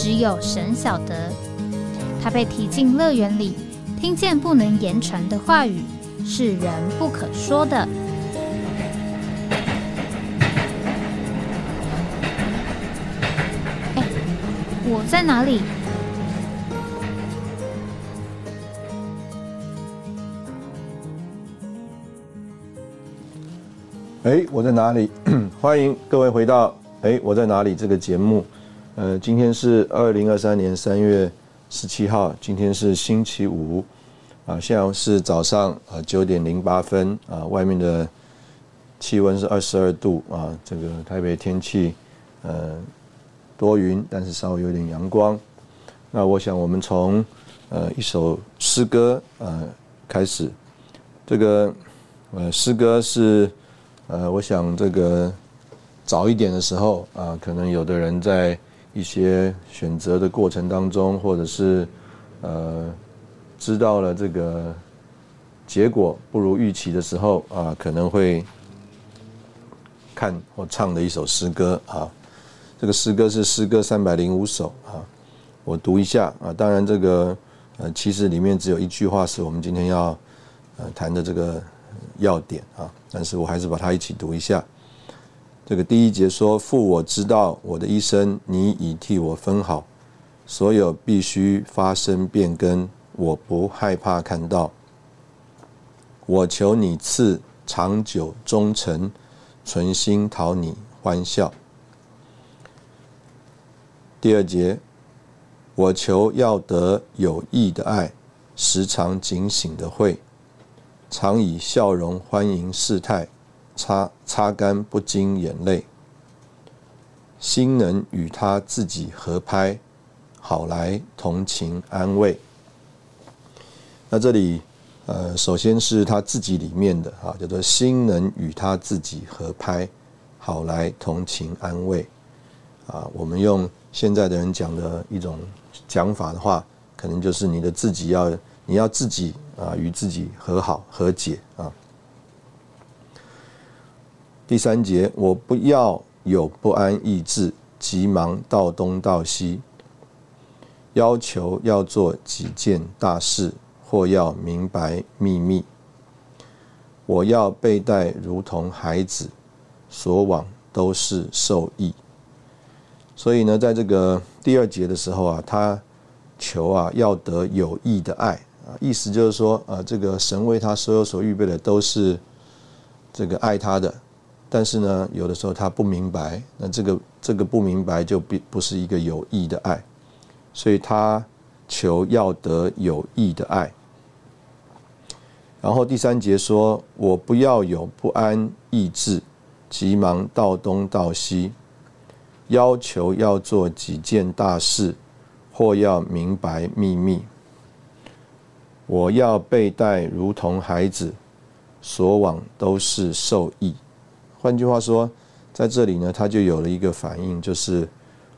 只有神晓得，他被提进乐园里，听见不能言传的话语，是人不可说的。哎，我在哪里？哎，我在哪里？欢迎各位回到《哎，我在哪里》这个节目。呃，今天是二零二三年三月十七号，今天是星期五，啊，现在是早上啊九点零八分啊，外面的气温是二十二度啊，这个台北天气呃多云，但是稍微有点阳光。那我想我们从呃一首诗歌呃开始，这个呃诗歌是呃我想这个早一点的时候啊，可能有的人在。一些选择的过程当中，或者是呃知道了这个结果不如预期的时候啊，可能会看或唱的一首诗歌啊。这个诗歌是诗歌三百零五首啊，我读一下啊。当然，这个呃其实里面只有一句话是我们今天要呃谈的这个要点啊，但是我还是把它一起读一下。这个第一节说：“父，我知道我的一生，你已替我分好，所有必须发生变更，我不害怕看到。我求你赐长久忠诚，存心讨你欢笑。”第二节，我求要得有益的爱，时常警醒的会，常以笑容欢迎事态。擦擦干不经眼泪，心能与他自己合拍，好来同情安慰。那这里，呃，首先是他自己里面的啊，叫做心能与他自己合拍，好来同情安慰。啊，我们用现在的人讲的一种讲法的话，可能就是你的自己要，你要自己啊，与自己和好和解啊。第三节，我不要有不安意志，急忙到东到西，要求要做几件大事，或要明白秘密。我要被待如同孩子，所往都是受益。所以呢，在这个第二节的时候啊，他求啊要得有益的爱啊，意思就是说，呃，这个神为他所有所预备的都是这个爱他的。但是呢，有的时候他不明白，那这个这个不明白就不不是一个有益的爱，所以他求要得有益的爱。然后第三节说：“我不要有不安意志，急忙到东到西，要求要做几件大事，或要明白秘密。我要被待如同孩子，所往都是受益。”换句话说，在这里呢，他就有了一个反应，就是，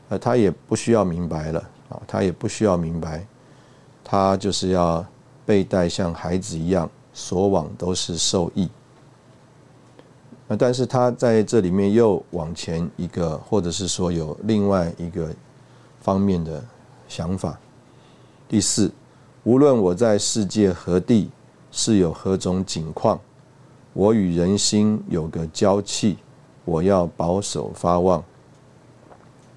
呃，他也不需要明白了啊，他也不需要明白，他就是要被带像孩子一样，所往都是受益。那但是他在这里面又往前一个，或者是说有另外一个方面的想法。第四，无论我在世界何地，是有何种境况。我与人心有个交契，我要保守发望，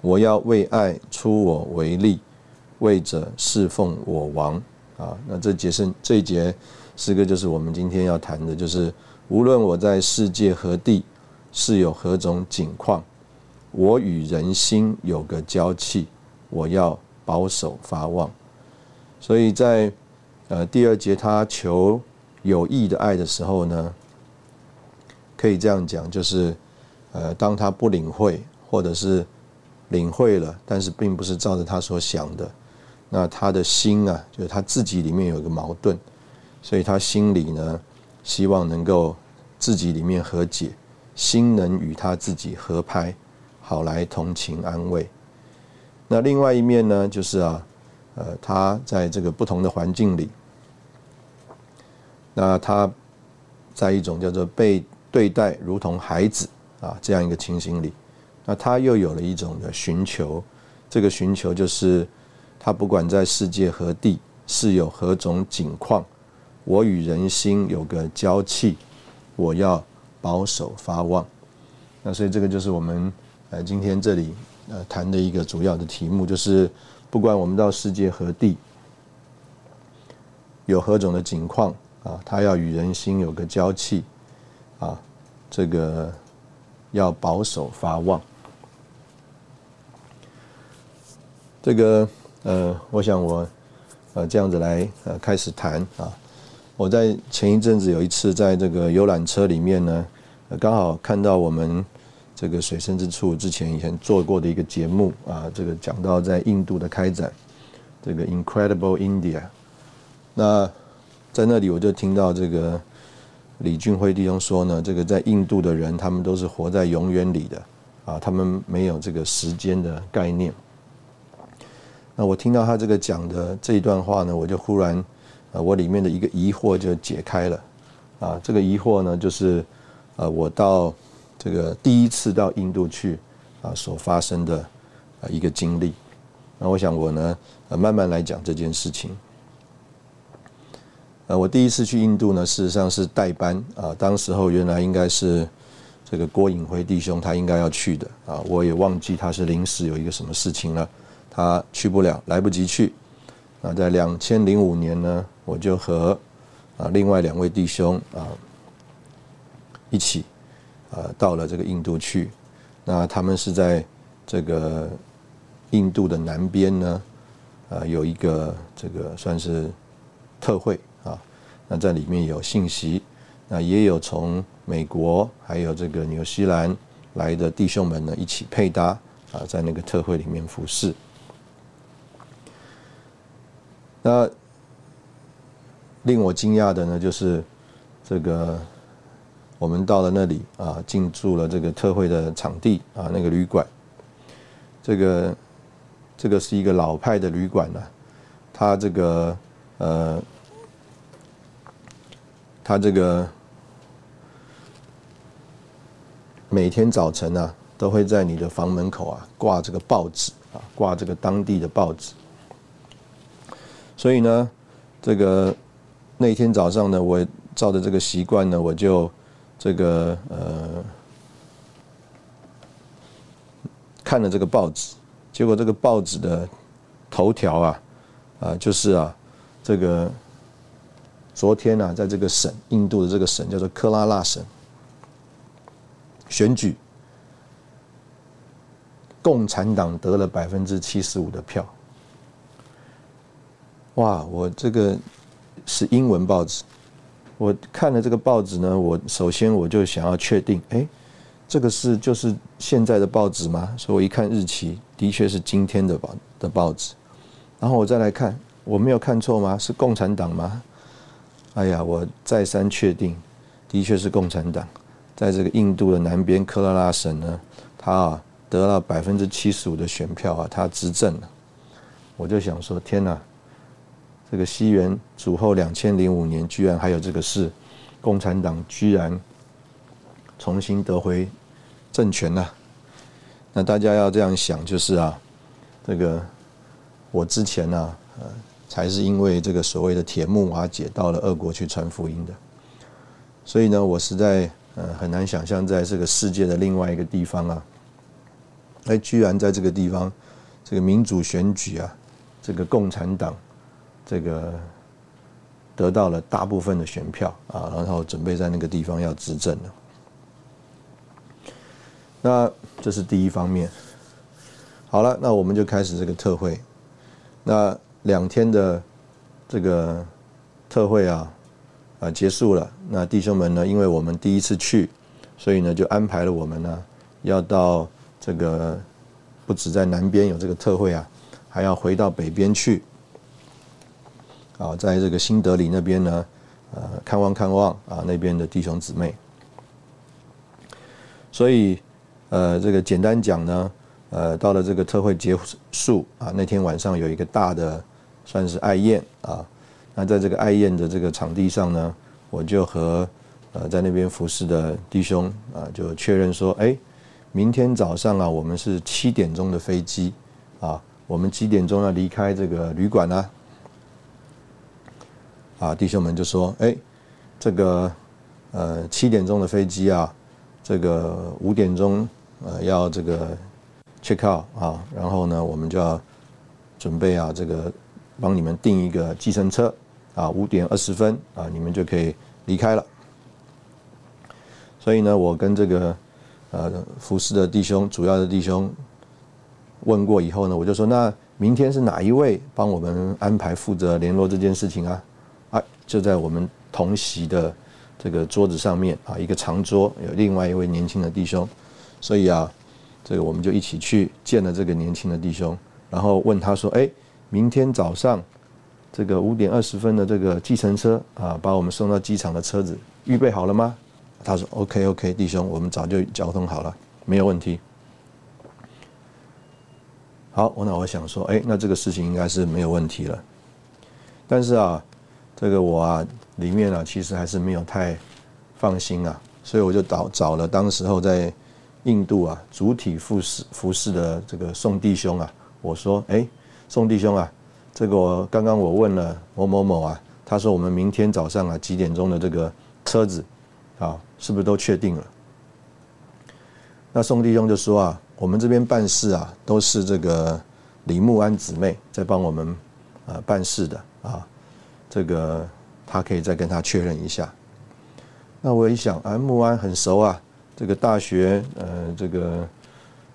我要为爱出我为力，为者侍奉我王啊！那这节是这一节诗歌，就是我们今天要谈的，就是无论我在世界何地，是有何种境况，我与人心有个交契，我要保守发望。所以在呃第二节，他求有益的爱的时候呢？可以这样讲，就是，呃，当他不领会，或者是领会了，但是并不是照着他所想的，那他的心啊，就是他自己里面有一个矛盾，所以他心里呢，希望能够自己里面和解，心能与他自己合拍，好来同情安慰。那另外一面呢，就是啊，呃，他在这个不同的环境里，那他在一种叫做被对待如同孩子啊这样一个情形里，那他又有了一种的寻求，这个寻求就是他不管在世界何地，是有何种景况，我与人心有个交契，我要保守发望。那所以这个就是我们呃今天这里。呃，谈的一个主要的题目就是，不管我们到世界何地，有何种的景况啊，他要与人心有个交契，啊，这个要保守发望。这个呃，我想我呃这样子来呃开始谈啊。我在前一阵子有一次在这个游览车里面呢，刚好看到我们。这个水深之处之前以前做过的一个节目啊，这个讲到在印度的开展，这个 Incredible India。那在那里我就听到这个李俊辉弟兄说呢，这个在印度的人他们都是活在永远里的啊，他们没有这个时间的概念。那我听到他这个讲的这一段话呢，我就忽然呃，我里面的一个疑惑就解开了啊，这个疑惑呢就是呃，我到。这个第一次到印度去啊，所发生的啊一个经历，那我想我呢，呃，慢慢来讲这件事情。呃，我第一次去印度呢，事实上是代班啊，当时候原来应该是这个郭颖辉弟兄他应该要去的啊，我也忘记他是临时有一个什么事情了，他去不了，来不及去。那在两千零五年呢，我就和啊另外两位弟兄啊一起。呃，到了这个印度去，那他们是在这个印度的南边呢，呃，有一个这个算是特会，那在里面有信息，那也有从美国还有这个纽西兰来的弟兄们呢一起配搭啊，在那个特会里面服侍。那令我惊讶的呢，就是这个。我们到了那里啊，进驻了这个特会的场地啊，那个旅馆。这个这个是一个老派的旅馆呢，它这个呃，他这个每天早晨呢，都会在你的房门口啊挂这个报纸啊，挂这个当地的报纸。所以呢，这个那天早上呢，我照着这个习惯呢，我就。这个呃，看了这个报纸，结果这个报纸的头条啊，啊，就是啊，这个昨天呢，在这个省，印度的这个省叫做克拉拉省，选举，共产党得了百分之七十五的票。哇，我这个是英文报纸。我看了这个报纸呢，我首先我就想要确定，哎，这个是就是现在的报纸吗？所以我一看日期，的确是今天的报的报纸。然后我再来看，我没有看错吗？是共产党吗？哎呀，我再三确定，的确是共产党，在这个印度的南边科拉拉省呢，他啊得了百分之七十五的选票啊，他执政了。我就想说，天哪！这个西元主后两千零五年，居然还有这个事，共产党居然重新得回政权了。那大家要这样想，就是啊，这个我之前呢，呃，才是因为这个所谓的铁木瓦解到了俄国去传福音的，所以呢，我实在呃很难想象，在这个世界的另外一个地方啊，哎，居然在这个地方，这个民主选举啊，这个共产党。这个得到了大部分的选票啊，然后准备在那个地方要执政了。那这是第一方面。好了，那我们就开始这个特会。那两天的这个特会啊啊结束了。那弟兄们呢，因为我们第一次去，所以呢就安排了我们呢要到这个不止在南边有这个特会啊，还要回到北边去。啊，在这个新德里那边呢，呃，看望看望啊那边的弟兄姊妹。所以，呃，这个简单讲呢，呃，到了这个特会结束啊，那天晚上有一个大的算是爱宴啊。那在这个爱宴的这个场地上呢，我就和呃在那边服侍的弟兄啊，就确认说，哎，明天早上啊，我们是七点钟的飞机啊，我们几点钟要离开这个旅馆呢？啊，弟兄们就说，哎，这个呃七点钟的飞机啊。这个五点钟，呃，要这个 check out 啊，然后呢，我们就要准备啊，这个帮你们订一个计程车啊，五点二十分啊，你们就可以离开了。所以呢，我跟这个呃服侍的弟兄，主要的弟兄问过以后呢，我就说，那明天是哪一位帮我们安排负责联络这件事情啊？啊，就在我们同席的。这个桌子上面啊，一个长桌，有另外一位年轻的弟兄，所以啊，这个我们就一起去见了这个年轻的弟兄，然后问他说：“哎，明天早上这个五点二十分的这个计程车啊，把我们送到机场的车子预备好了吗？”他说：“OK OK，弟兄，我们早就交通好了，没有问题。”好，我那我想说，哎，那这个事情应该是没有问题了，但是啊，这个我啊。里面啊，其实还是没有太放心啊，所以我就找找了当时候在印度啊主体服侍服侍的这个宋弟兄啊，我说：“哎，宋弟兄啊，这个我刚刚我问了某某某啊，他说我们明天早上啊几点钟的这个车子啊，是不是都确定了？”那宋弟兄就说啊：“我们这边办事啊，都是这个李木安姊妹在帮我们啊办事的啊，这个。”他可以再跟他确认一下。那我一想，啊，木安很熟啊，这个大学，呃，这个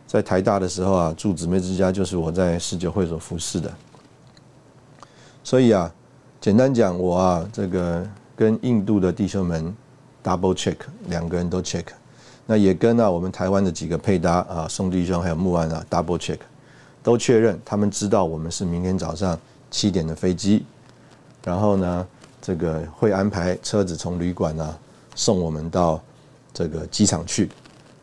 在台大的时候啊，住姊妹之家就是我在十九会所服侍的。所以啊，简单讲，我啊，这个跟印度的弟兄们 double check，两个人都 check。那也跟啊我们台湾的几个配搭啊，宋弟兄还有木安啊 double check，都确认他们知道我们是明天早上七点的飞机，然后呢。这个会安排车子从旅馆呢送我们到这个机场去，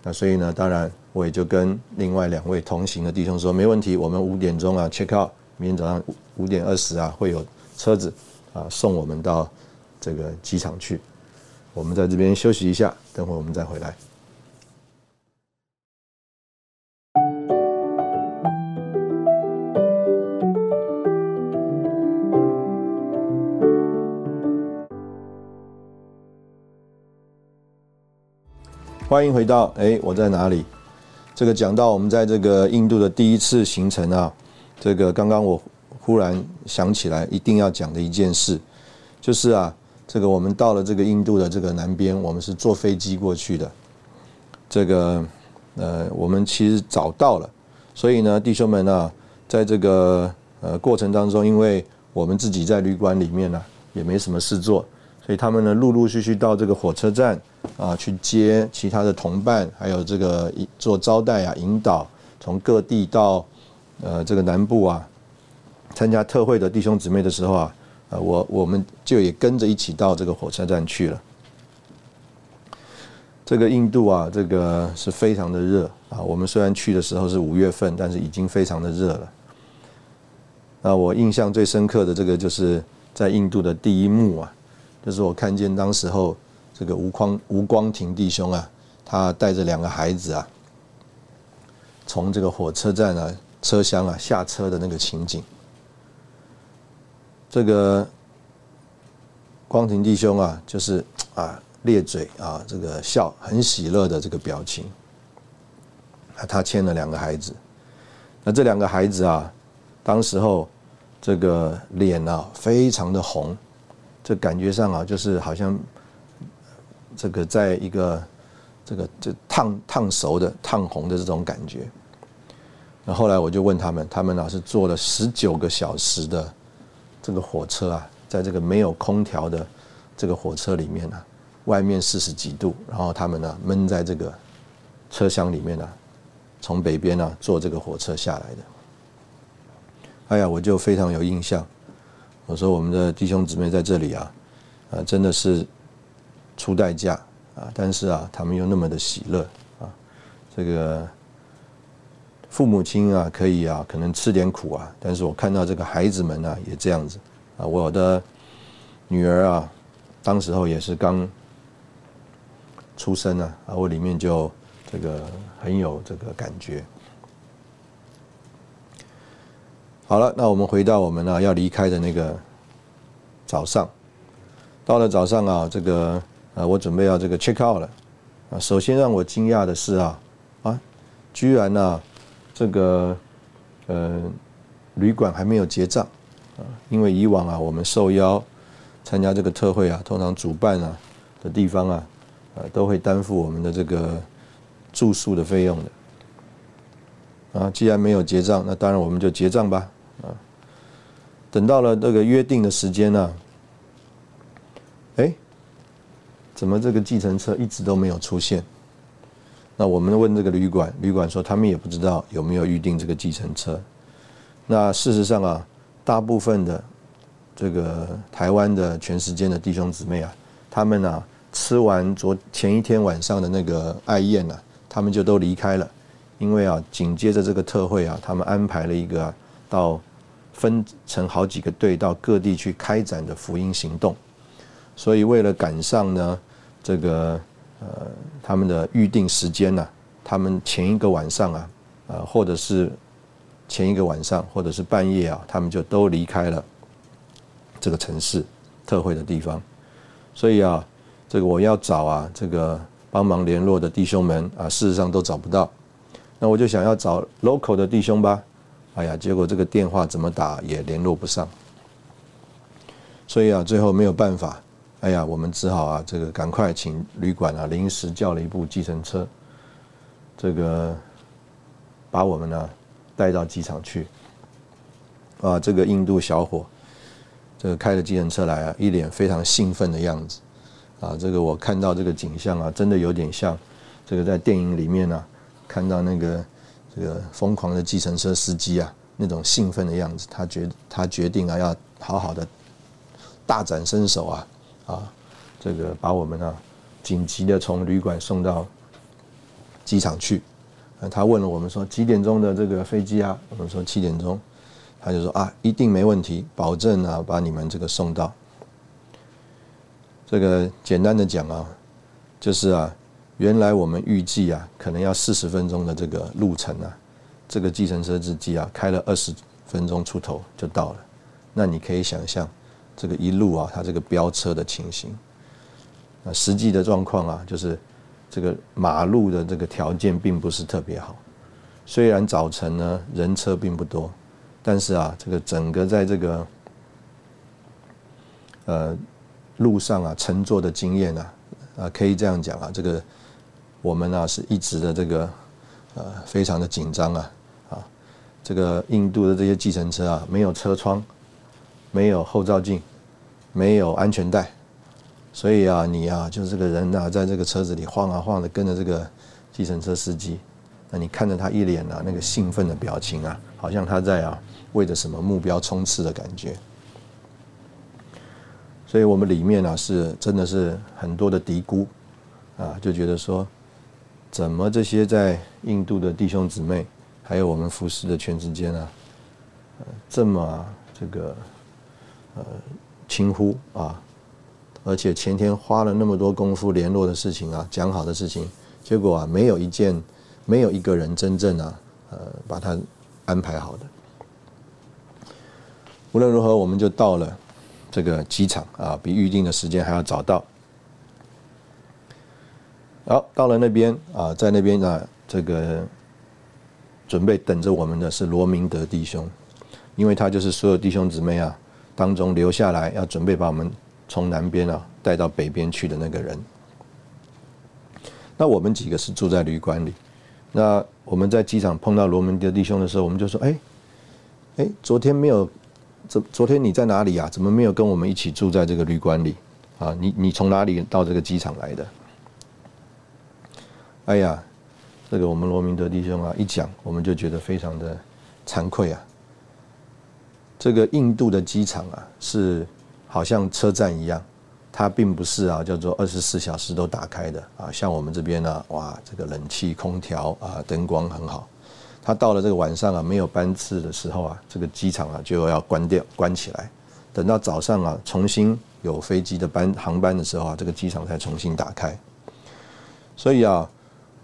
那所以呢，当然我也就跟另外两位同行的弟兄说，没问题，我们五点钟啊 check out，明天早上五点二十啊会有车子啊送我们到这个机场去，我们在这边休息一下，等会我们再回来。欢迎回到哎，我在哪里？这个讲到我们在这个印度的第一次行程啊，这个刚刚我忽然想起来一定要讲的一件事，就是啊，这个我们到了这个印度的这个南边，我们是坐飞机过去的。这个呃，我们其实早到了，所以呢，弟兄们啊，在这个呃过程当中，因为我们自己在旅馆里面呢，也没什么事做。所以他们呢，陆陆续续到这个火车站啊，去接其他的同伴，还有这个做招待啊、引导，从各地到呃这个南部啊，参加特会的弟兄姊妹的时候啊，呃，我我们就也跟着一起到这个火车站去了。这个印度啊，这个是非常的热啊。我们虽然去的时候是五月份，但是已经非常的热了。那我印象最深刻的这个，就是在印度的第一幕啊。就是我看见当时候这个吴光吴光庭弟兄啊，他带着两个孩子啊，从这个火车站啊车厢啊下车的那个情景。这个光庭弟兄啊，就是啊咧嘴啊，这个笑很喜乐的这个表情。啊，他牵了两个孩子，那这两个孩子啊，当时候这个脸啊非常的红。这感觉上啊，就是好像这个在一个这个这烫烫熟的烫红的这种感觉。那后来我就问他们，他们啊是坐了十九个小时的这个火车啊，在这个没有空调的这个火车里面呢，外面四十几度，然后他们呢闷在这个车厢里面呢，从北边呢坐这个火车下来的。哎呀，我就非常有印象。我说我们的弟兄姊妹在这里啊，啊，真的是出代价啊，但是啊，他们又那么的喜乐啊，这个父母亲啊，可以啊，可能吃点苦啊，但是我看到这个孩子们啊，也这样子啊，我的女儿啊，当时候也是刚出生啊，啊，我里面就这个很有这个感觉。好了，那我们回到我们呢要离开的那个早上，到了早上啊，这个呃，我准备要这个 check out 了啊。首先让我惊讶的是啊啊，居然呢这个呃旅馆还没有结账啊，因为以往啊我们受邀参加这个特会啊，通常主办啊的地方啊呃都会担负我们的这个住宿的费用的啊。既然没有结账，那当然我们就结账吧。啊等到了这个约定的时间呢，哎，怎么这个计程车一直都没有出现？那我们问这个旅馆，旅馆说他们也不知道有没有预定这个计程车。那事实上啊，大部分的这个台湾的全时间的弟兄姊妹啊，他们啊吃完昨前一天晚上的那个爱宴呢，他们就都离开了，因为啊紧接着这个特会啊，他们安排了一个到。分成好几个队到各地去开展的福音行动，所以为了赶上呢，这个呃他们的预定时间呢，他们前一个晚上啊，呃或者是前一个晚上或者是半夜啊，他们就都离开了这个城市特会的地方，所以啊，这个我要找啊这个帮忙联络的弟兄们啊，事实上都找不到，那我就想要找 local 的弟兄吧。哎呀，结果这个电话怎么打也联络不上，所以啊，最后没有办法，哎呀，我们只好啊，这个赶快请旅馆啊，临时叫了一部计程车，这个把我们呢带到机场去。啊，这个印度小伙，这个开着计程车来啊，一脸非常兴奋的样子，啊，这个我看到这个景象啊，真的有点像这个在电影里面呢看到那个。这个疯狂的计程车司机啊，那种兴奋的样子，他决他决定啊，要好好的大展身手啊啊，这个把我们啊紧急的从旅馆送到机场去。他问了我们说几点钟的这个飞机啊？我们说七点钟。他就说啊，一定没问题，保证啊把你们这个送到。这个简单的讲啊，就是啊。原来我们预计啊，可能要四十分钟的这个路程啊，这个计程车司机啊，开了二十分钟出头就到了。那你可以想象，这个一路啊，他这个飙车的情形。那实际的状况啊，就是这个马路的这个条件并不是特别好。虽然早晨呢人车并不多，但是啊，这个整个在这个呃路上啊乘坐的经验啊，啊可以这样讲啊，这个。我们呢是一直的这个呃非常的紧张啊啊，这个印度的这些计程车啊没有车窗，没有后照镜，没有安全带，所以啊你啊就是这个人啊在这个车子里晃啊晃的跟着这个计程车司机，那你看着他一脸啊那个兴奋的表情啊，好像他在啊为着什么目标冲刺的感觉，所以我们里面呢是真的是很多的嘀咕啊，就觉得说。怎么这些在印度的弟兄姊妹，还有我们服侍的全之间啊，这么这个呃轻忽啊，而且前天花了那么多功夫联络的事情啊，讲好的事情，结果啊没有一件，没有一个人真正啊呃把它安排好的。无论如何，我们就到了这个机场啊，比预定的时间还要早到。好，到了那边啊，在那边呢，这个准备等着我们的是罗明德弟兄，因为他就是所有弟兄姊妹啊当中留下来要准备把我们从南边啊带到北边去的那个人。那我们几个是住在旅馆里，那我们在机场碰到罗明德弟兄的时候，我们就说：哎，哎，昨天没有，昨昨天你在哪里啊？怎么没有跟我们一起住在这个旅馆里？啊，你你从哪里到这个机场来的？哎呀，这个我们罗明德弟兄啊，一讲我们就觉得非常的惭愧啊。这个印度的机场啊，是好像车站一样，它并不是啊叫做二十四小时都打开的啊。像我们这边呢，哇，这个冷气、空调啊，灯光很好。它到了这个晚上啊，没有班次的时候啊，这个机场啊就要关掉、关起来。等到早上啊，重新有飞机的班航班的时候啊，这个机场才重新打开。所以啊，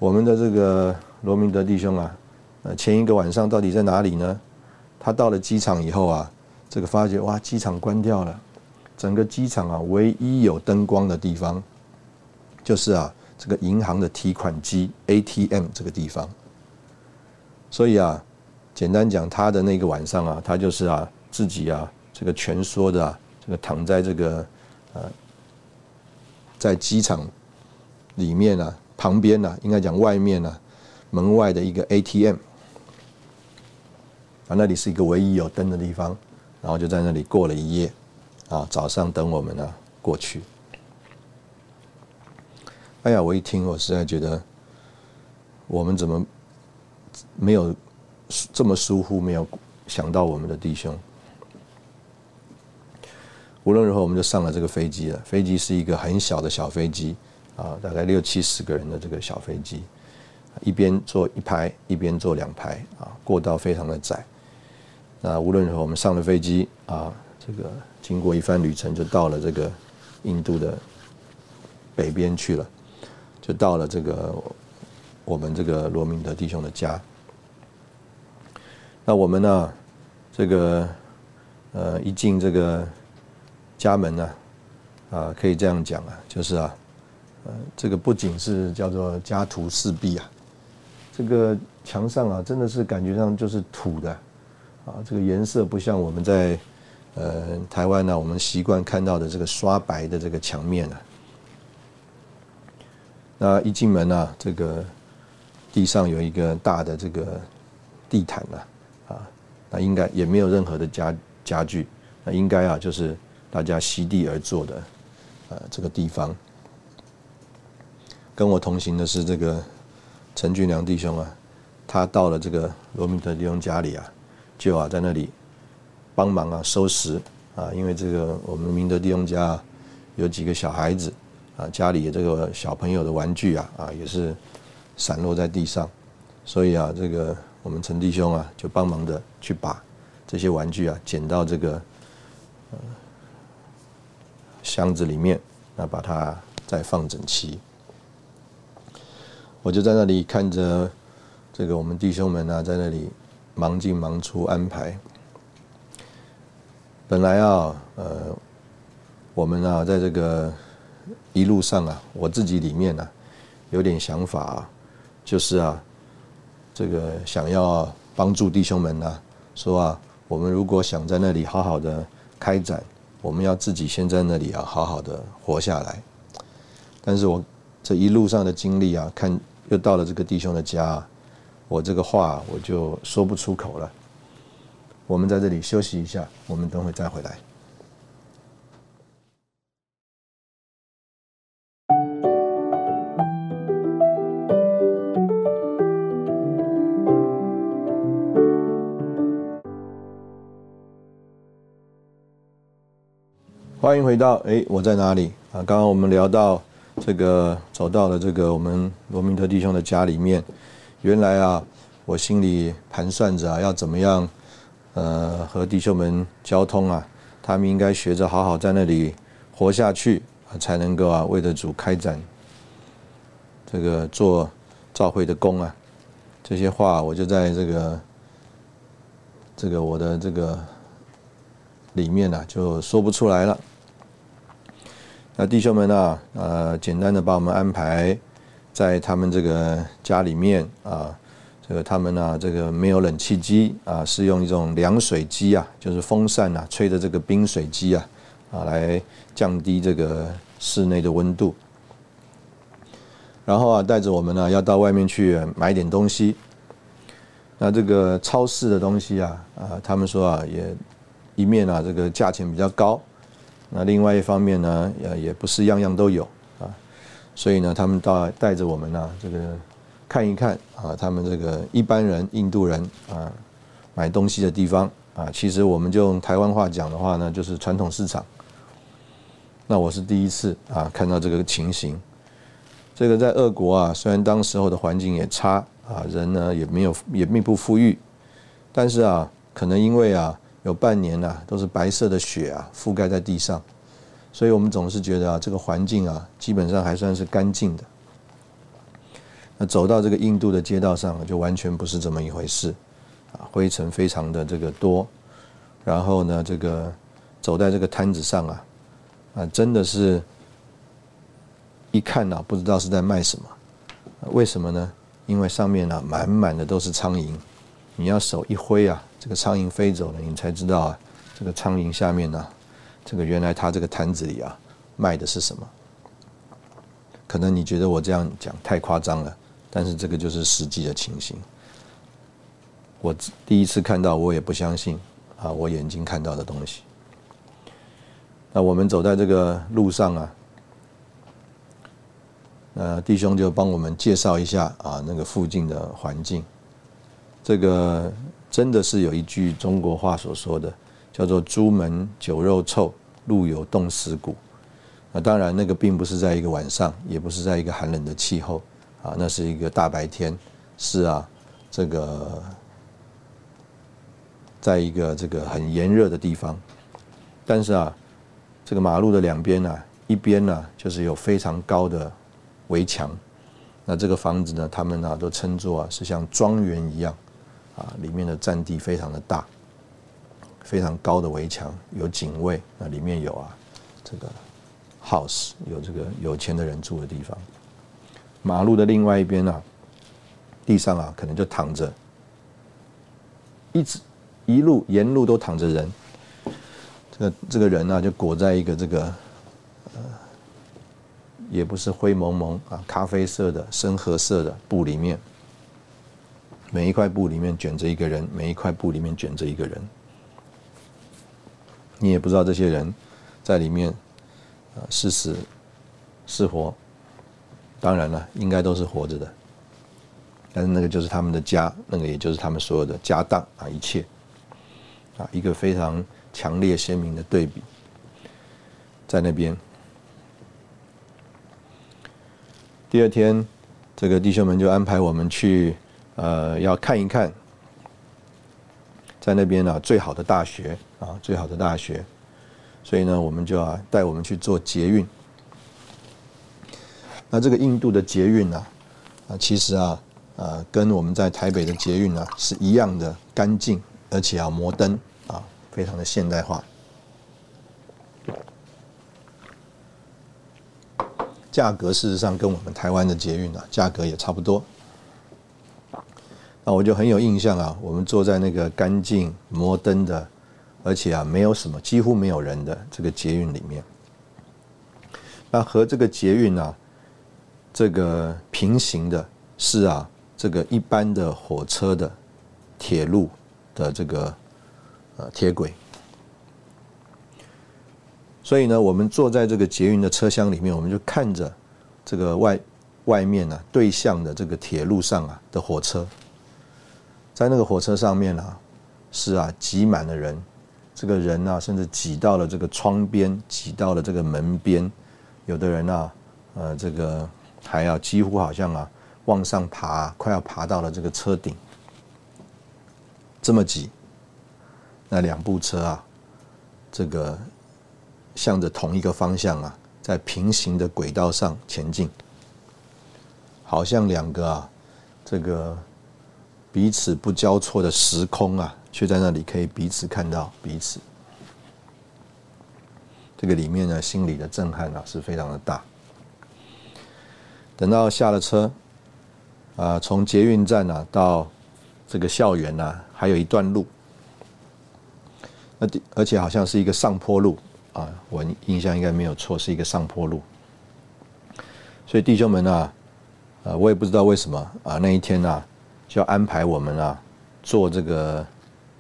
我们的这个罗明德弟兄啊，呃，前一个晚上到底在哪里呢？他到了机场以后啊，这个发觉哇，机场关掉了，整个机场啊，唯一有灯光的地方，就是啊，这个银行的提款机 ATM 这个地方。所以啊，简单讲，他的那个晚上啊，他就是啊，自己啊，这个蜷缩的啊，这个躺在这个呃，在机场里面呢，旁边呢，应该讲外面呢，门外的一个 ATM。啊，那里是一个唯一有灯的地方，然后就在那里过了一夜，啊，早上等我们呢过去。哎呀，我一听，我实在觉得，我们怎么没有这么疏忽，没有想到我们的弟兄。无论如何，我们就上了这个飞机了。飞机是一个很小的小飞机，啊，大概六七十个人的这个小飞机，一边坐一排，一边坐两排，啊，过道非常的窄。那无论如何，我们上了飞机啊，这个经过一番旅程，就到了这个印度的北边去了，就到了这个我们这个罗明德弟兄的家。那我们呢，这个呃一进这个家门呢，啊，可以这样讲啊，就是啊，呃，这个不仅是叫做家徒四壁啊，这个墙上啊，真的是感觉上就是土的。啊，这个颜色不像我们在呃台湾呢，我们习惯看到的这个刷白的这个墙面啊。那一进门呢，这个地上有一个大的这个地毯啊，啊，那应该也没有任何的家家具，那应该啊就是大家席地而坐的呃这个地方。跟我同行的是这个陈俊良弟兄啊，他到了这个罗明德弟兄家里啊。就啊，在那里帮忙啊，收拾啊，因为这个我们明德弟兄家有几个小孩子啊，家里这个小朋友的玩具啊啊也是散落在地上，所以啊，这个我们陈弟兄啊就帮忙的去把这些玩具啊捡到这个箱子里面，那把它再放整齐。我就在那里看着这个我们弟兄们啊，在那里。忙进忙出安排。本来啊，呃，我们啊，在这个一路上啊，我自己里面呢，有点想法，啊，就是啊，这个想要帮助弟兄们呢，说啊，我们如果想在那里好好的开展，我们要自己先在那里啊，好好的活下来。但是我这一路上的经历啊，看又到了这个弟兄的家。我这个话我就说不出口了。我们在这里休息一下，我们等会再回来。欢迎回到哎，我在哪里啊？刚刚我们聊到这个，走到了这个我们罗明特弟兄的家里面。原来啊，我心里盘算着啊，要怎么样，呃，和弟兄们交通啊，他们应该学着好好在那里活下去，才能够啊，为着主开展这个做召会的工啊。这些话我就在这个这个我的这个里面呢，就说不出来了。那弟兄们呢，呃，简单的把我们安排。在他们这个家里面啊，这个他们呢，这个没有冷气机啊，是用一种凉水机啊，就是风扇啊，吹的这个冰水机啊，啊，来降低这个室内的温度。然后啊，带着我们呢，要到外面去买点东西。那这个超市的东西啊，啊，他们说啊，也一面啊，这个价钱比较高，那另外一方面呢，也也不是样样都有啊。所以呢，他们到带着我们呢，这个看一看啊，他们这个一般人印度人啊买东西的地方啊，其实我们就用台湾话讲的话呢，就是传统市场。那我是第一次啊看到这个情形。这个在俄国啊，虽然当时候的环境也差啊，人呢也没有也并不富裕，但是啊，可能因为啊有半年啊都是白色的雪啊覆盖在地上，所以我们总是觉得啊这个环境啊基本上还算是干净的。那走到这个印度的街道上，就完全不是这么一回事啊，灰尘非常的这个多，然后呢，这个走在这个摊子上啊，啊真的是。一看呢，不知道是在卖什么，为什么呢？因为上面呢满满的都是苍蝇，你要手一挥啊，这个苍蝇飞走了，你才知道啊，这个苍蝇下面呢，这个原来他这个摊子里啊卖的是什么？可能你觉得我这样讲太夸张了，但是这个就是实际的情形。我第一次看到，我也不相信啊，我眼睛看到的东西。那我们走在这个路上啊。呃，弟兄就帮我们介绍一下啊，那个附近的环境。这个真的是有一句中国话所说的，叫做“朱门酒肉臭，路有冻死骨”。那当然，那个并不是在一个晚上，也不是在一个寒冷的气候啊，那是一个大白天。是啊，这个在一个这个很炎热的地方，但是啊，这个马路的两边呢，一边呢就是有非常高的。围墙，那这个房子呢？他们呢都称作啊是像庄园一样，啊，里面的占地非常的大，非常高的围墙，有警卫，那里面有啊这个 house，有这个有钱的人住的地方。马路的另外一边啊，地上啊可能就躺着，一直一路沿路都躺着人，这个这个人呢就裹在一个这个呃。也不是灰蒙蒙啊，咖啡色的、深褐色的布里面，每一块布里面卷着一个人，每一块布里面卷着一个人，你也不知道这些人在里面啊是死是活，当然了，应该都是活着的，但是那个就是他们的家，那个也就是他们所有的家当啊，一切。啊，一个非常强烈鲜明的对比，在那边。第二天，这个弟兄们就安排我们去，呃，要看一看，在那边呢最好的大学啊，最好的大学，所以呢，我们就啊带我们去做捷运。那这个印度的捷运呢，啊，其实啊，呃，跟我们在台北的捷运呢是一样的干净，而且啊摩登啊，非常的现代化。价格事实上跟我们台湾的捷运啊，价格也差不多。那我就很有印象啊，我们坐在那个干净摩登的，而且啊没有什么几乎没有人的这个捷运里面。那和这个捷运啊，这个平行的是啊，这个一般的火车的铁路的这个呃铁轨。所以呢，我们坐在这个捷运的车厢里面，我们就看着这个外外面呢对向的这个铁路上啊的火车，在那个火车上面啊，是啊挤满了人，这个人啊甚至挤到了这个窗边，挤到了这个门边，有的人啊，呃，这个还要几乎好像啊往上爬，快要爬到了这个车顶，这么挤，那两部车啊，这个。向着同一个方向啊，在平行的轨道上前进，好像两个啊，这个彼此不交错的时空啊，却在那里可以彼此看到彼此。这个里面呢，心里的震撼啊是非常的大。等到下了车，啊，从捷运站啊到这个校园啊，还有一段路，那而且好像是一个上坡路。啊，我印象应该没有错，是一个上坡路。所以弟兄们啊，呃，我也不知道为什么啊，那一天呢，就要安排我们啊，坐这个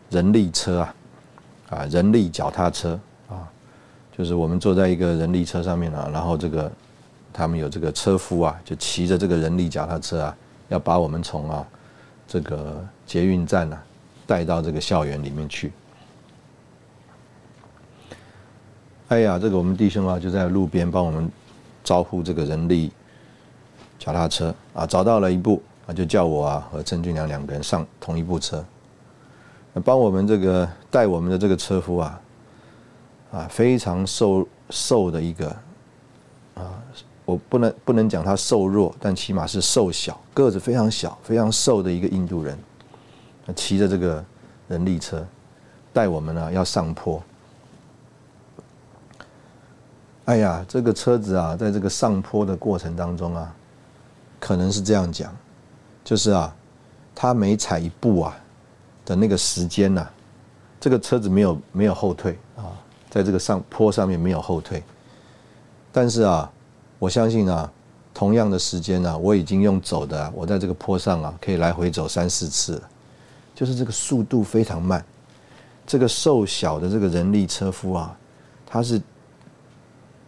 人力车啊，啊，人力脚踏车啊，就是我们坐在一个人力车上面呢，然后这个他们有这个车夫啊，就骑着这个人力脚踏车啊，要把我们从啊这个捷运站呢带到这个校园里面去。哎呀，这个我们弟兄啊就在路边帮我们招呼这个人力脚踏车啊，找到了一部。啊，就叫我啊和陈俊良两个人上同一部车，帮我们这个带我们的这个车夫啊啊非常瘦瘦的一个啊，我不能不能讲他瘦弱，但起码是瘦小，个子非常小，非常瘦的一个印度人，骑着这个人力车带我们呢要上坡。哎呀，这个车子啊，在这个上坡的过程当中啊，可能是这样讲，就是啊，他每踩一步啊的那个时间呐，这个车子没有没有后退啊，在这个上坡上面没有后退，但是啊，我相信啊，同样的时间呢，我已经用走的，我在这个坡上啊，可以来回走三四次了，就是这个速度非常慢，这个瘦小的这个人力车夫啊，他是。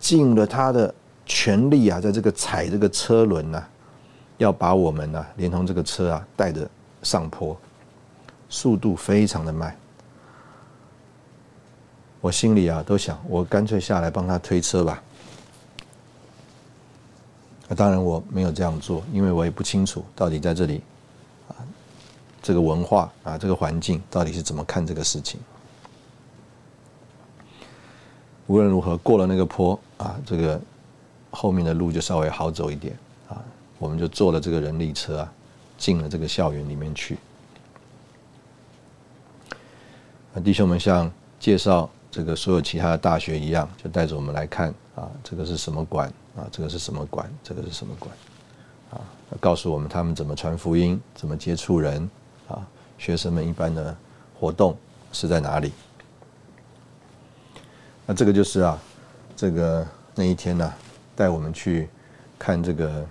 尽了他的全力啊，在这个踩这个车轮呐，要把我们呐连同这个车啊带着上坡，速度非常的慢。我心里啊都想，我干脆下来帮他推车吧。当然我没有这样做，因为我也不清楚到底在这里啊这个文化啊这个环境到底是怎么看这个事情。无论如何，过了那个坡啊，这个后面的路就稍微好走一点啊。我们就坐了这个人力车啊，进了这个校园里面去。啊，弟兄们像介绍这个所有其他的大学一样，就带着我们来看啊，这个是什么馆啊，这个是什么馆，这个是什么馆啊，告诉我们他们怎么传福音，怎么接触人啊，学生们一般的活动是在哪里。那这个就是啊，这个那一天呢，带我们去看这个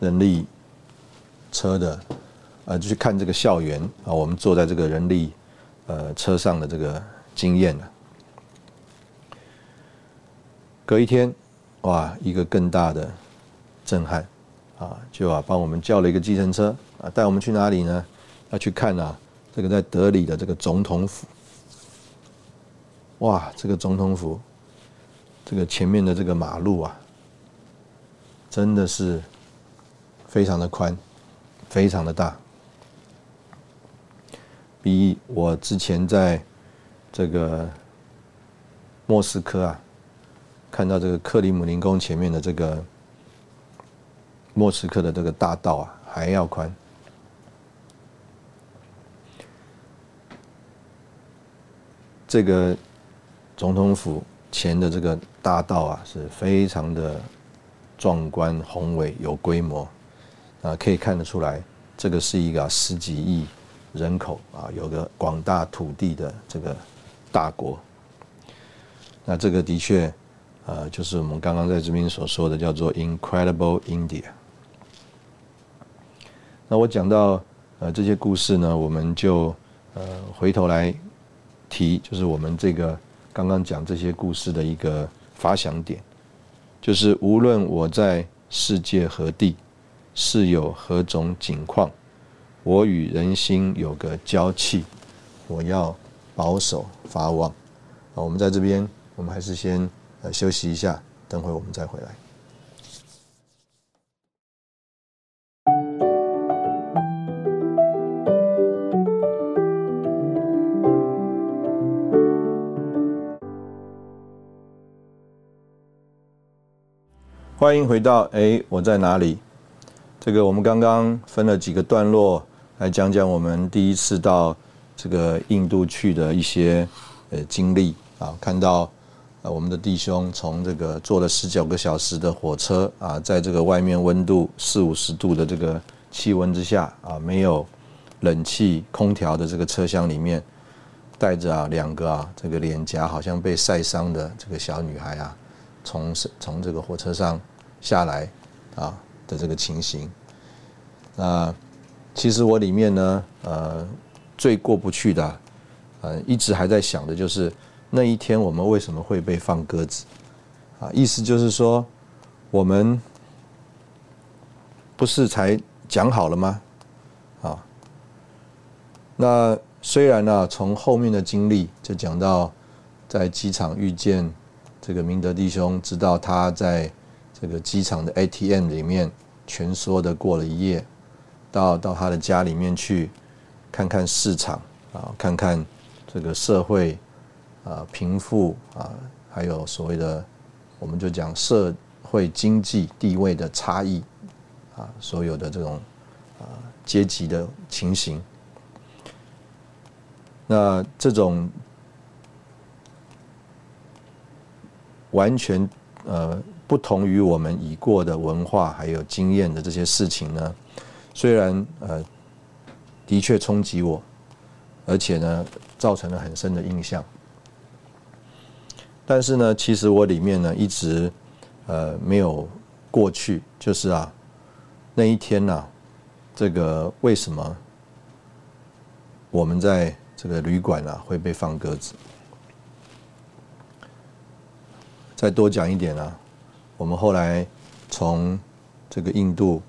人力车的，呃，就去看这个校园啊，我们坐在这个人力呃车上的这个经验呢。隔一天，哇，一个更大的震撼啊，就啊帮我们叫了一个计程车啊，带我们去哪里呢？要去看啊，这个在德里的这个总统府。哇，这个总统府，这个前面的这个马路啊，真的是非常的宽，非常的大，比我之前在这个莫斯科啊，看到这个克里姆林宫前面的这个莫斯科的这个大道啊还要宽，这个。总统府前的这个大道啊，是非常的壮观宏伟有规模啊，可以看得出来，这个是一个十几亿人口啊，有个广大土地的这个大国。那这个的确，呃，就是我们刚刚在这边所说的叫做 Incredible India。那我讲到呃这些故事呢，我们就呃回头来提，就是我们这个。刚刚讲这些故事的一个发想点，就是无论我在世界何地，是有何种境况，我与人心有个交契，我要保守发望。啊，我们在这边，我们还是先呃休息一下，等会我们再回来。欢迎回到哎，我在哪里？这个我们刚刚分了几个段落来讲讲我们第一次到这个印度去的一些呃经历啊，看到呃我们的弟兄从这个坐了十九个小时的火车啊，在这个外面温度四五十度的这个气温之下啊，没有冷气空调的这个车厢里面，带着啊两个啊这个脸颊好像被晒伤的这个小女孩啊。从从这个火车上下来啊的这个情形，那其实我里面呢，呃，最过不去的，呃，一直还在想的就是那一天我们为什么会被放鸽子啊？意思就是说，我们不是才讲好了吗？啊，那虽然呢，从后面的经历就讲到在机场遇见这个明德弟兄，知道他在这个机场的 ATM 里面蜷缩的过了一夜，到到他的家里面去看看市场啊，看看这个社会啊贫富啊，还有所谓的我们就讲社会经济地位的差异啊，所有的这种啊阶级的情形。那这种完全呃不同于我们已过的文化还有经验的这些事情呢，虽然呃的确冲击我，而且呢造成了很深的印象，但是呢，其实我里面呢一直呃没有过去，就是啊那一天呢，这个为什么我们在。这个旅馆啊会被放鸽子。再多讲一点啊，我们后来从这个印度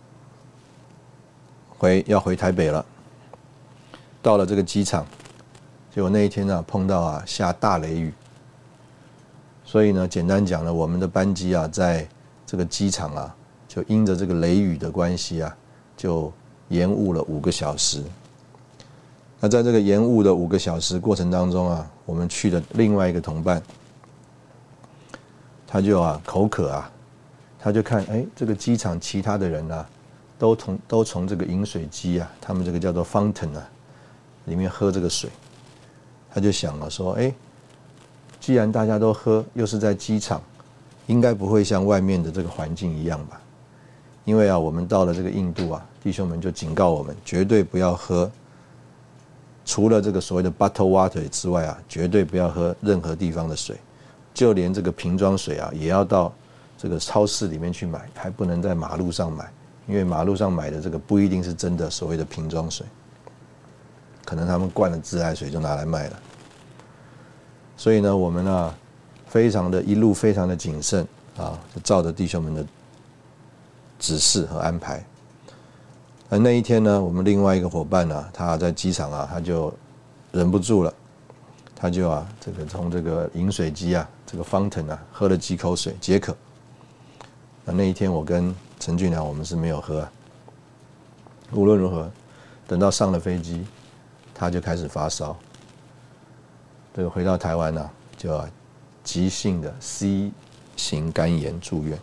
回要回台北了，到了这个机场，结果那一天呢碰到啊下大雷雨，所以呢简单讲呢，我们的班机啊在这个机场啊就因着这个雷雨的关系啊，就延误了五个小时。那在这个延误的五个小时过程当中啊，我们去的另外一个同伴，他就啊口渴啊，他就看哎这个机场其他的人呢，都从都从这个饮水机啊，他们这个叫做 fountain 啊，里面喝这个水，他就想了说哎，既然大家都喝，又是在机场，应该不会像外面的这个环境一样吧？因为啊，我们到了这个印度啊，弟兄们就警告我们，绝对不要喝。除了这个所谓的 bottle water 之外啊，绝对不要喝任何地方的水，就连这个瓶装水啊，也要到这个超市里面去买，还不能在马路上买，因为马路上买的这个不一定是真的所谓的瓶装水，可能他们灌了自来水就拿来卖了。所以呢，我们呢，非常的一路非常的谨慎啊，就照着弟兄们的指示和安排。而那一天呢，我们另外一个伙伴呢，他在机场啊，他就忍不住了，他就啊，这个从这个饮水机啊，这个 fountain 啊，喝了几口水解渴。那一天我跟陈俊良我们是没有喝。无论如何，等到上了飞机，他就开始发烧。这个回到台湾呢，就要急性的 C 型肝炎住院。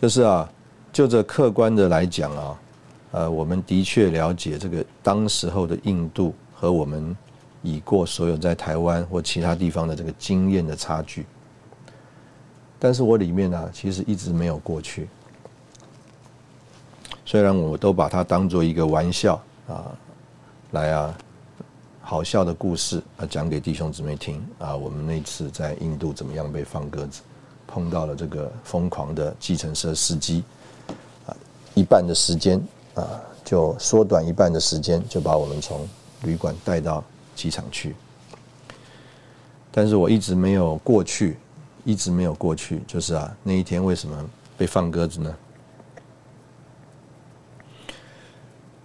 就是啊，就这客观的来讲啊，呃，我们的确了解这个当时候的印度和我们已过所有在台湾或其他地方的这个经验的差距。但是我里面呢，其实一直没有过去。虽然我都把它当做一个玩笑啊，来啊，好笑的故事啊，讲给弟兄姊妹听啊。我们那次在印度怎么样被放鸽子？碰到了这个疯狂的计程车司机，啊，一半的时间啊，就缩短一半的时间，就把我们从旅馆带到机场去。但是我一直没有过去，一直没有过去，就是啊，那一天为什么被放鸽子呢？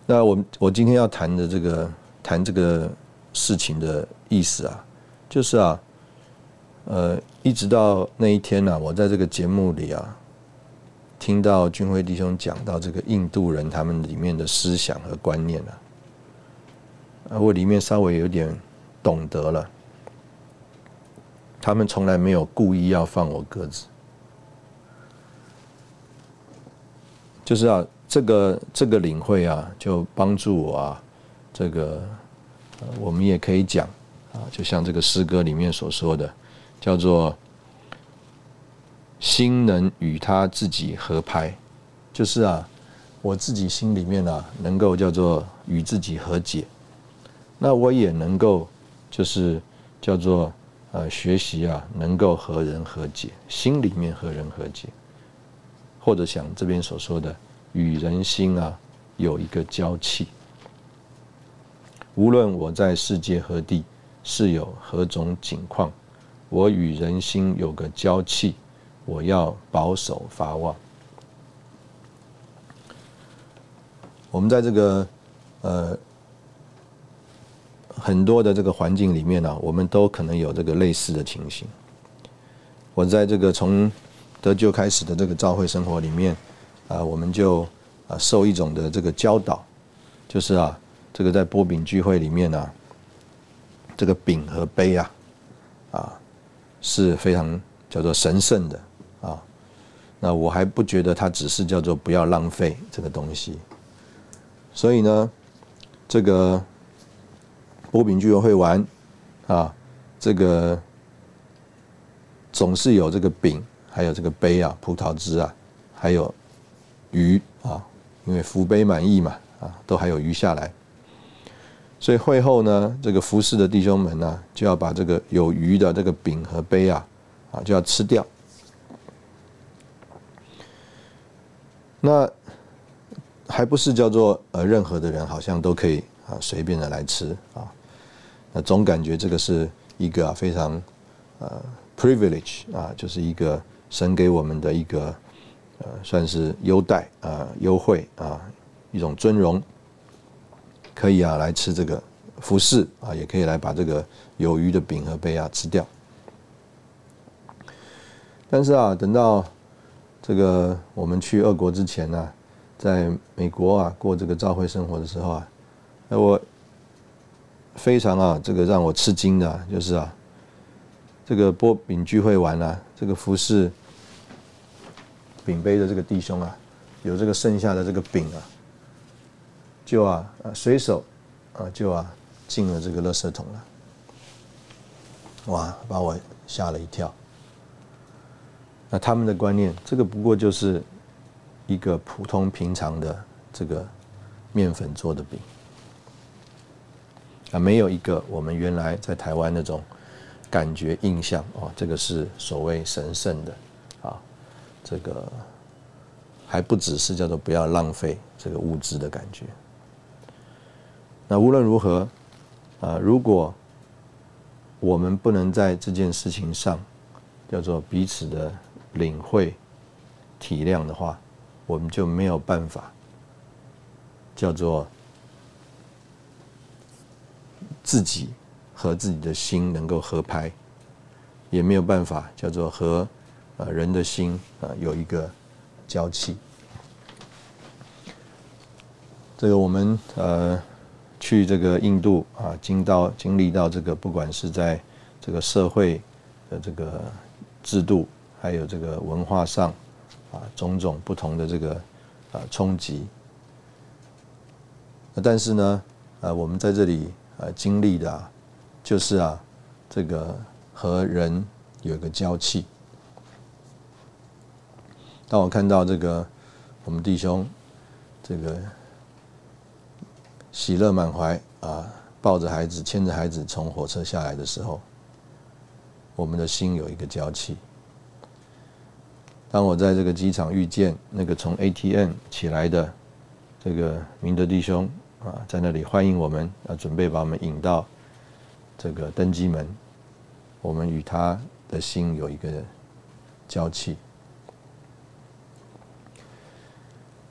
那我我今天要谈的这个谈这个事情的意思啊，就是啊。呃，一直到那一天呢，我在这个节目里啊，听到军辉弟兄讲到这个印度人他们里面的思想和观念了，啊，我里面稍微有点懂得了，他们从来没有故意要放我鸽子，就是啊，这个这个领会啊，就帮助我啊，这个我们也可以讲啊，就像这个诗歌里面所说的。叫做心能与他自己合拍，就是啊，我自己心里面啊，能够叫做与自己和解，那我也能够就是叫做呃学习啊，能够和人和解，心里面和人和解，或者像这边所说的与人心啊有一个交契，无论我在世界何地，是有何种境况。我与人心有个交契，我要保守发望。我们在这个呃很多的这个环境里面呢，我们都可能有这个类似的情形。我在这个从得救开始的这个教会生活里面，啊，我们就啊受一种的这个教导，就是啊，这个在波饼聚会里面呢，这个饼和杯啊，啊是非常叫做神圣的啊。那我还不觉得它只是叫做不要浪费这个东西，所以呢，这个波饼聚会会玩啊，这个。总是有这个饼，还有这个杯啊，葡萄汁啊，还有鱼啊，因为福杯满溢嘛，啊，都还有余下来。所以会后呢，这个服侍的弟兄们呢，就要把这个有余的这个饼和杯啊，啊，就要吃掉。那还不是叫做呃，任何的人好像都可以啊，随便的来吃啊。那总感觉这个是一个非常呃。privilege 啊，就是一个神给我们的一个呃，算是优待啊、优惠啊，一种尊荣，可以啊来吃这个服饰啊，也可以来把这个有余的饼和杯啊吃掉。但是啊，等到这个我们去俄国之前呢，在美国啊过这个教会生活的时候啊，那我非常啊，这个让我吃惊的就是啊。这个波饼聚会完了，这个服侍饼杯的这个弟兄啊，有这个剩下的这个饼啊，就啊啊随手啊就啊进了这个垃圾桶了，哇，把我吓了一跳。那他们的观念，这个不过就是一个普通平常的这个面粉做的饼啊，没有一个我们原来在台湾那种。感觉印象哦，这个是所谓神圣的啊，这个还不只是叫做不要浪费这个物质的感觉。那无论如何啊，如果我们不能在这件事情上叫做彼此的领会、体谅的话，我们就没有办法叫做自己。和自己的心能够合拍，也没有办法叫做和呃人的心啊有一个交气。这个我们呃去这个印度啊，经到经历到这个，不管是在这个社会的这个制度，还有这个文化上啊种种不同的这个啊冲击。但是呢，呃，我们在这里呃经历的。就是啊，这个和人有一个交气。当我看到这个我们弟兄这个喜乐满怀啊，抱着孩子牵着孩子从火车下来的时候，我们的心有一个交气。当我在这个机场遇见那个从 ATM 起来的这个明德弟兄啊，在那里欢迎我们，啊，准备把我们引到。这个登机门，我们与他的心有一个交气。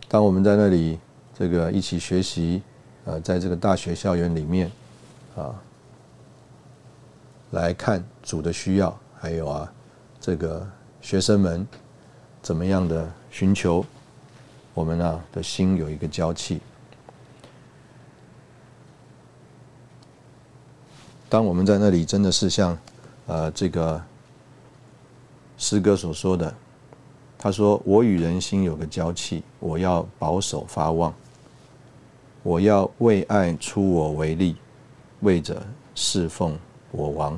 当我们在那里这个一起学习，呃，在这个大学校园里面，啊，来看主的需要，还有啊，这个学生们怎么样的寻求，我们啊的心有一个交气。当我们在那里，真的是像，呃，这个诗歌所说的，他说：“我与人心有个交契，我要保守发望，我要为爱出我为力，为着侍奉我王。”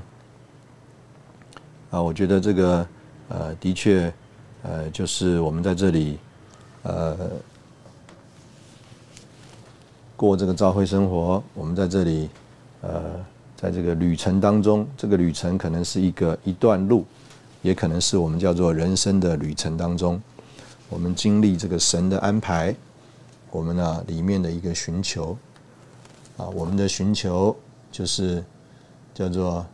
啊，我觉得这个，呃，的确，呃，就是我们在这里，呃，过这个朝会生活，我们在这里，呃。在这个旅程当中，这个旅程可能是一个一段路，也可能是我们叫做人生的旅程当中，我们经历这个神的安排，我们呢里面的一个寻求，啊，我们的寻求就是叫做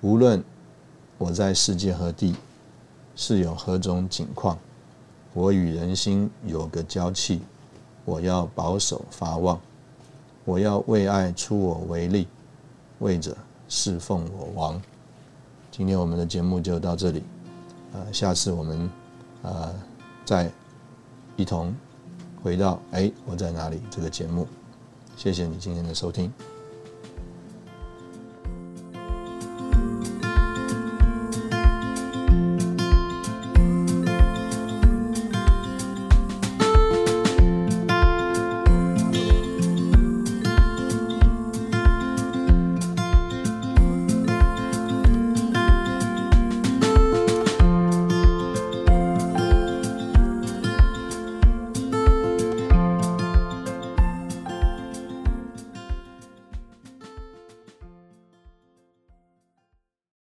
无论我在世界何地是有何种景况，我与人心有个交契，我要保守发望。我要为爱出我为力，为者侍奉我王。今天我们的节目就到这里，呃，下次我们呃再一同回到哎我在哪里这个节目。谢谢你今天的收听。